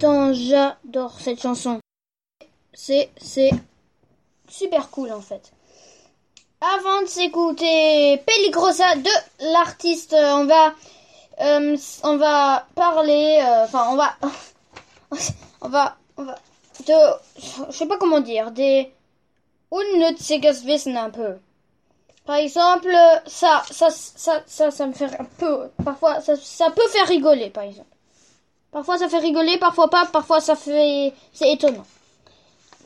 Putain, j'adore cette chanson. C'est, c'est super cool en fait. Avant de s'écouter Peligrosa de l'artiste, euh, on va, euh, on va parler, euh, enfin on va, on va, on va, de, je sais pas comment dire, des unnütziges Wissen un peu. Par exemple, ça, ça, ça, ça, ça me fait un peu, parfois, ça, ça peut faire rigoler, par exemple. Parfois ça fait rigoler, parfois pas, parfois ça fait, c'est étonnant.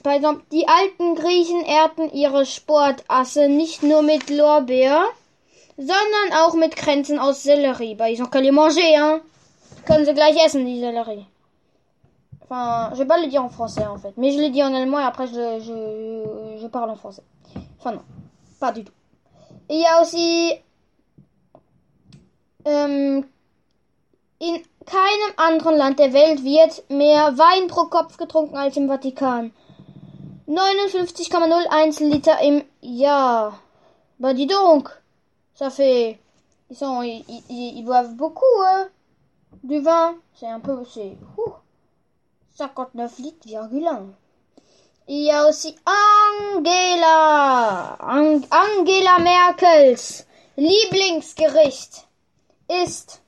Par exemple, die alten Griechen ehrten ihre Sportasse nicht nur mit Lorbeer, sondern auch mit Kränzen aus Sellerie. Bah, ils ont qu'à les manger, hein. Können sie gleich essen, die Sellerie. Enfin, je vais pas le dire en français, en fait. Mais je l'ai dit en allemand et après je, je, je parle en français. Enfin, non. Pas du tout. Il y a aussi, euh, in keinem anderen Land der Welt wird mehr Wein pro Kopf getrunken als im Vatikan. 59,01 Liter im Jahr. Bah dis donc, ça fait... Ils, sont, ils, ils, ils boivent beaucoup, hein, du vin. C'est un peu... C'est... 59 litres, virgule 1. Il y a aussi Angela. Ang Angela Merkels Lieblingsgericht ist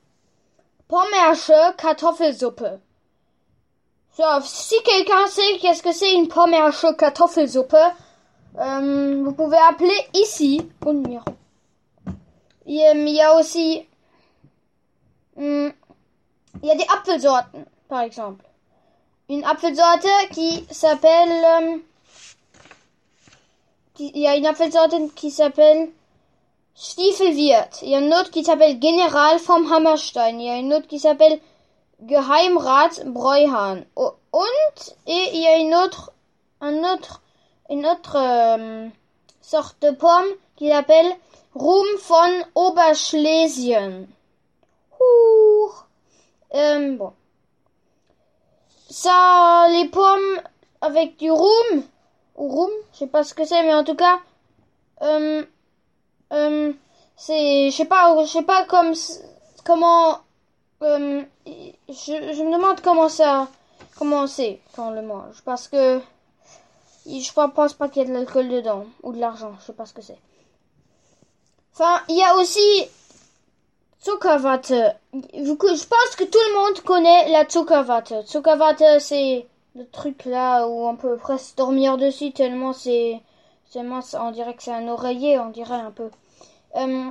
Pommersche Kartoffelsuppe. So, si quelqu'un sait qu'est-ce que c'est une Pommersche Kartoffelsuppe, euh, vous pouvez appeler ici au numéro. Il y a aussi, hum, il y a des Apfelsorten, par exemple. Une Apfelsorte qui s'appelle, euh, il y a une Apfelsorte qui s'appelle Stiefelwirt. Il y a une autre qui s'appelle Général vom Hammerstein. Il y a une autre qui s'appelle Geheimrat Breuhan. Und et il y a une autre, un autre, une autre euh, sorte de pomme qui s'appelle Ruhm von Oberschlesien. Ouh. Euh, bon. Ça, les pommes avec du rhum, ou rhum, je sais pas ce que c'est, mais en tout cas, euh, euh, c'est, je sais pas, je sais pas comme, comment, euh, je, me demande comment ça, comment c'est quand on le mange, parce que je pense pas qu'il y ait de l'alcool dedans ou de l'argent, je sais pas ce que c'est. Enfin, il y a aussi Zuckerwatte. Je pense que tout le monde connaît la Zuckerwatte. Zuckerwatte, c'est le truc là où on peut presque dormir dessus tellement c'est tellement on dirait que c'est un oreiller, on dirait un peu. Euh,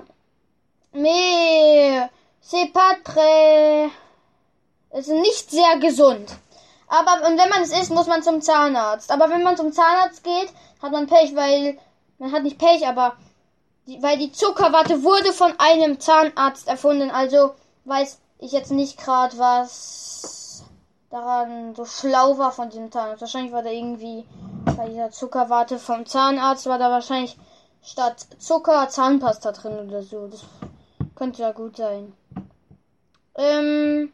mais c'est pas très es ist nicht sehr gesund. Aber und wenn man es isst, muss man zum Zahnarzt. Aber wenn man zum Zahnarzt geht, hat man Pech, weil man hat nicht Pech, aber die, weil die Zuckerwatte wurde von einem Zahnarzt erfunden. Also weiß ich jetzt nicht gerade, was daran so schlau war von diesem Zahnarzt. Wahrscheinlich war da irgendwie bei dieser Zuckerwatte vom Zahnarzt war da wahrscheinlich statt Zucker Zahnpasta drin oder so. Das könnte ja gut sein. Ähm.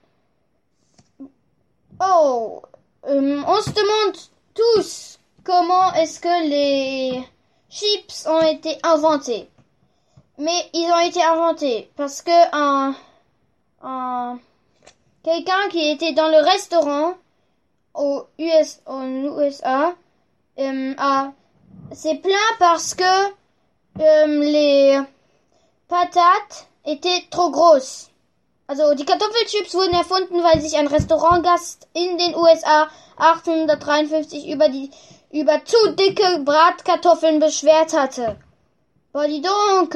Oh. Ähm, on se demande tous comment est-ce que les chips ont été inventés. Mais ils ont été inventés parce que un, un quelqu'un qui était dans le restaurant aux US, aux USA euh, a s'est plaint parce que euh, les patates étaient trop grosses. Also die Kartoffelchips wurden erfunden, weil sich ein Restaurantgast in den USA 1853 über die über zu dicke Bratkartoffeln beschwert hatte. Bah dis donc,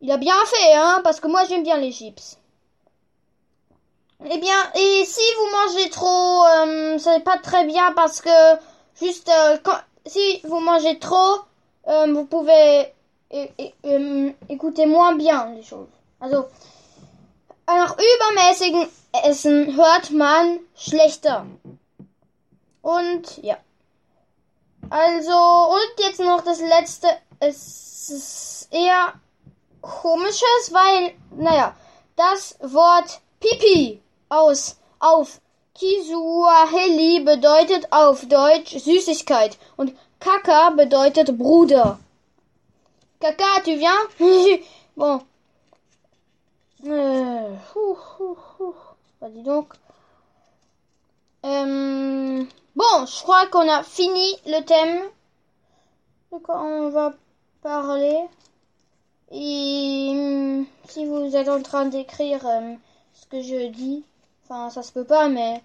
il a bien fait, hein, parce que moi j'aime bien les chips. Eh bien, et si vous mangez trop, euh, c'est pas très bien parce que juste euh, quand, si vous mangez trop, euh, vous pouvez euh, écouter moins bien les choses. Also, nach übermäßigem Essen hört man schlechter. Und ja. Also, und jetzt noch das letzte. Es ist eher komisches, weil, naja, das Wort Pipi aus auf Kiswahili bedeutet auf Deutsch Süßigkeit und Kaka bedeutet Bruder. Kaka, tu viens? bon. Euh, ouh. Bah, dis donc. bon, je crois qu'on a fini le thème de quoi on va parler. Et hum, si vous êtes en train d'écrire hum, ce que je dis, enfin ça se peut pas, mais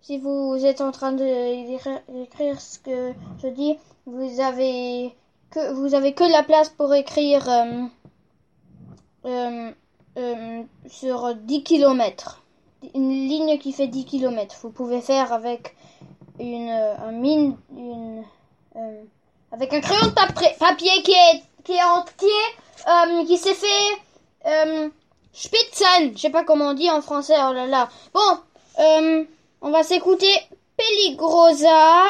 si vous êtes en train d'écrire ce que je dis, vous avez que vous avez que la place pour écrire hum, sur 10 km. Une ligne qui fait 10 km. Vous pouvez faire avec une un mine une avec un crayon de papier qui est qui est entier euh, qui s'est fait euh, Spitzen, je sais pas comment on dit en français, oh là là. Bon, euh, on va s'écouter Peligrosa.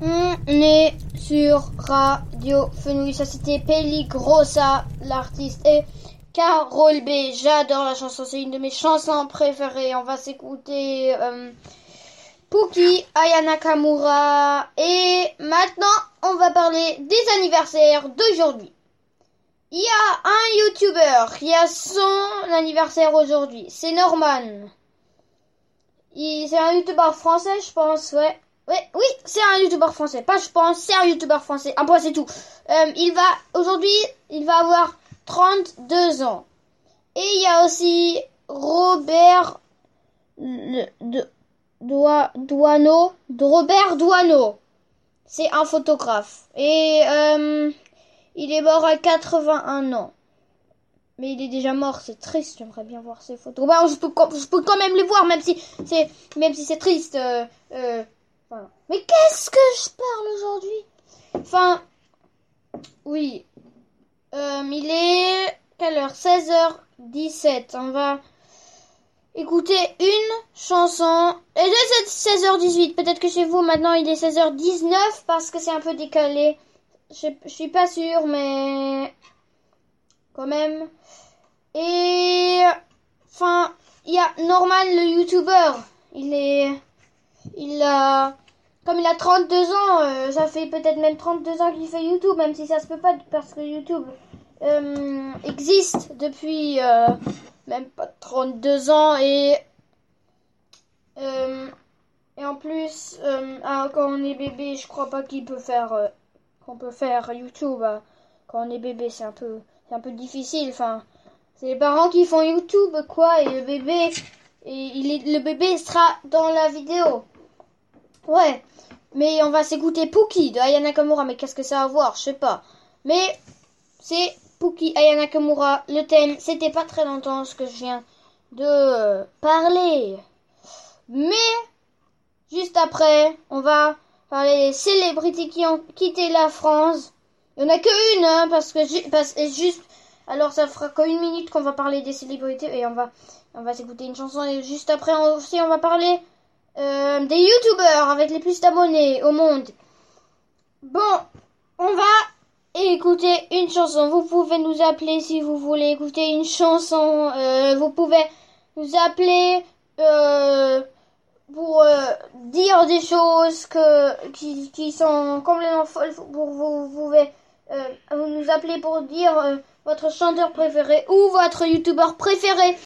On est sur Radio Fenouil, ça c'était Peligrosa, l'artiste et Carole B. J'adore la chanson, c'est une de mes chansons préférées. On va s'écouter euh, Puki, Ayana Kamura. Et maintenant, on va parler des anniversaires d'aujourd'hui. Il y a un YouTuber qui a son anniversaire aujourd'hui. C'est Norman. C'est un YouTuber français, je pense, ouais. Oui, c'est un YouTuber français. Pas je pense, c'est un YouTuber français. Un point, c'est tout. Euh, il va, aujourd'hui, il va avoir 32 ans. Et il y a aussi Robert Douaneau, Robert Douaneau. C'est un photographe. Et euh, il est mort à 81 ans. Mais il est déjà mort, c'est triste, j'aimerais bien voir ses photos. Bah, je, peux, quand même les voir, même si c'est même si c'est triste. Euh, euh, Mais qu'est-ce que je parle aujourd'hui? Enfin, oui. il est... Quelle heure? 16h17. On va écouter une chanson. Et c'est 16h18. Peut-être que chez vous, maintenant, il est 16h19 parce que c'est un peu décalé. Je, suis pas sûre, mais quand même. Et enfin, il y a Norman le YouTuber. Il est, il a, comme il a 32 ans, euh, ça fait peut-être même 32 ans qu'il fait YouTube, même si ça se peut pas parce que YouTube euh, existe depuis euh, même pas 32 ans et euh, et en plus euh, ah, quand on est bébé je crois pas qu'il peut faire euh, qu'on peut faire YouTube hein. quand on est bébé c'est un peu c'est un peu difficile enfin c'est les parents qui font YouTube quoi et le bébé et il est, le bébé sera dans la vidéo. Ouais mais on va s'écouter Pookie de Ayana Kamura mais qu'est-ce que ça a à voir? Je sais pas. Mais c'est Puki Ayana Kamura. Le thème, c'était pas très longtemps ce que je viens de parler. Mais, juste après, on va parler des célébrités qui ont quitté la France. Il n'y en a que une, hein, parce que parce, juste, alors ça fera qu'une minute qu'on va parler des célébrités et on va, on va une chanson et juste après aussi on va parler euh, des youtubeurs avec les plus d'abonnés au monde. Bon, on va écouter une chanson. Vous pouvez nous appeler si vous voulez écouter une chanson. Euh, vous pouvez nous appeler euh, pour euh, dire des choses que qui, sont complètement folles. Pour vous, vous pouvez nous appeler pour dire votre chanteur préféré ou votre youtubeur préféré.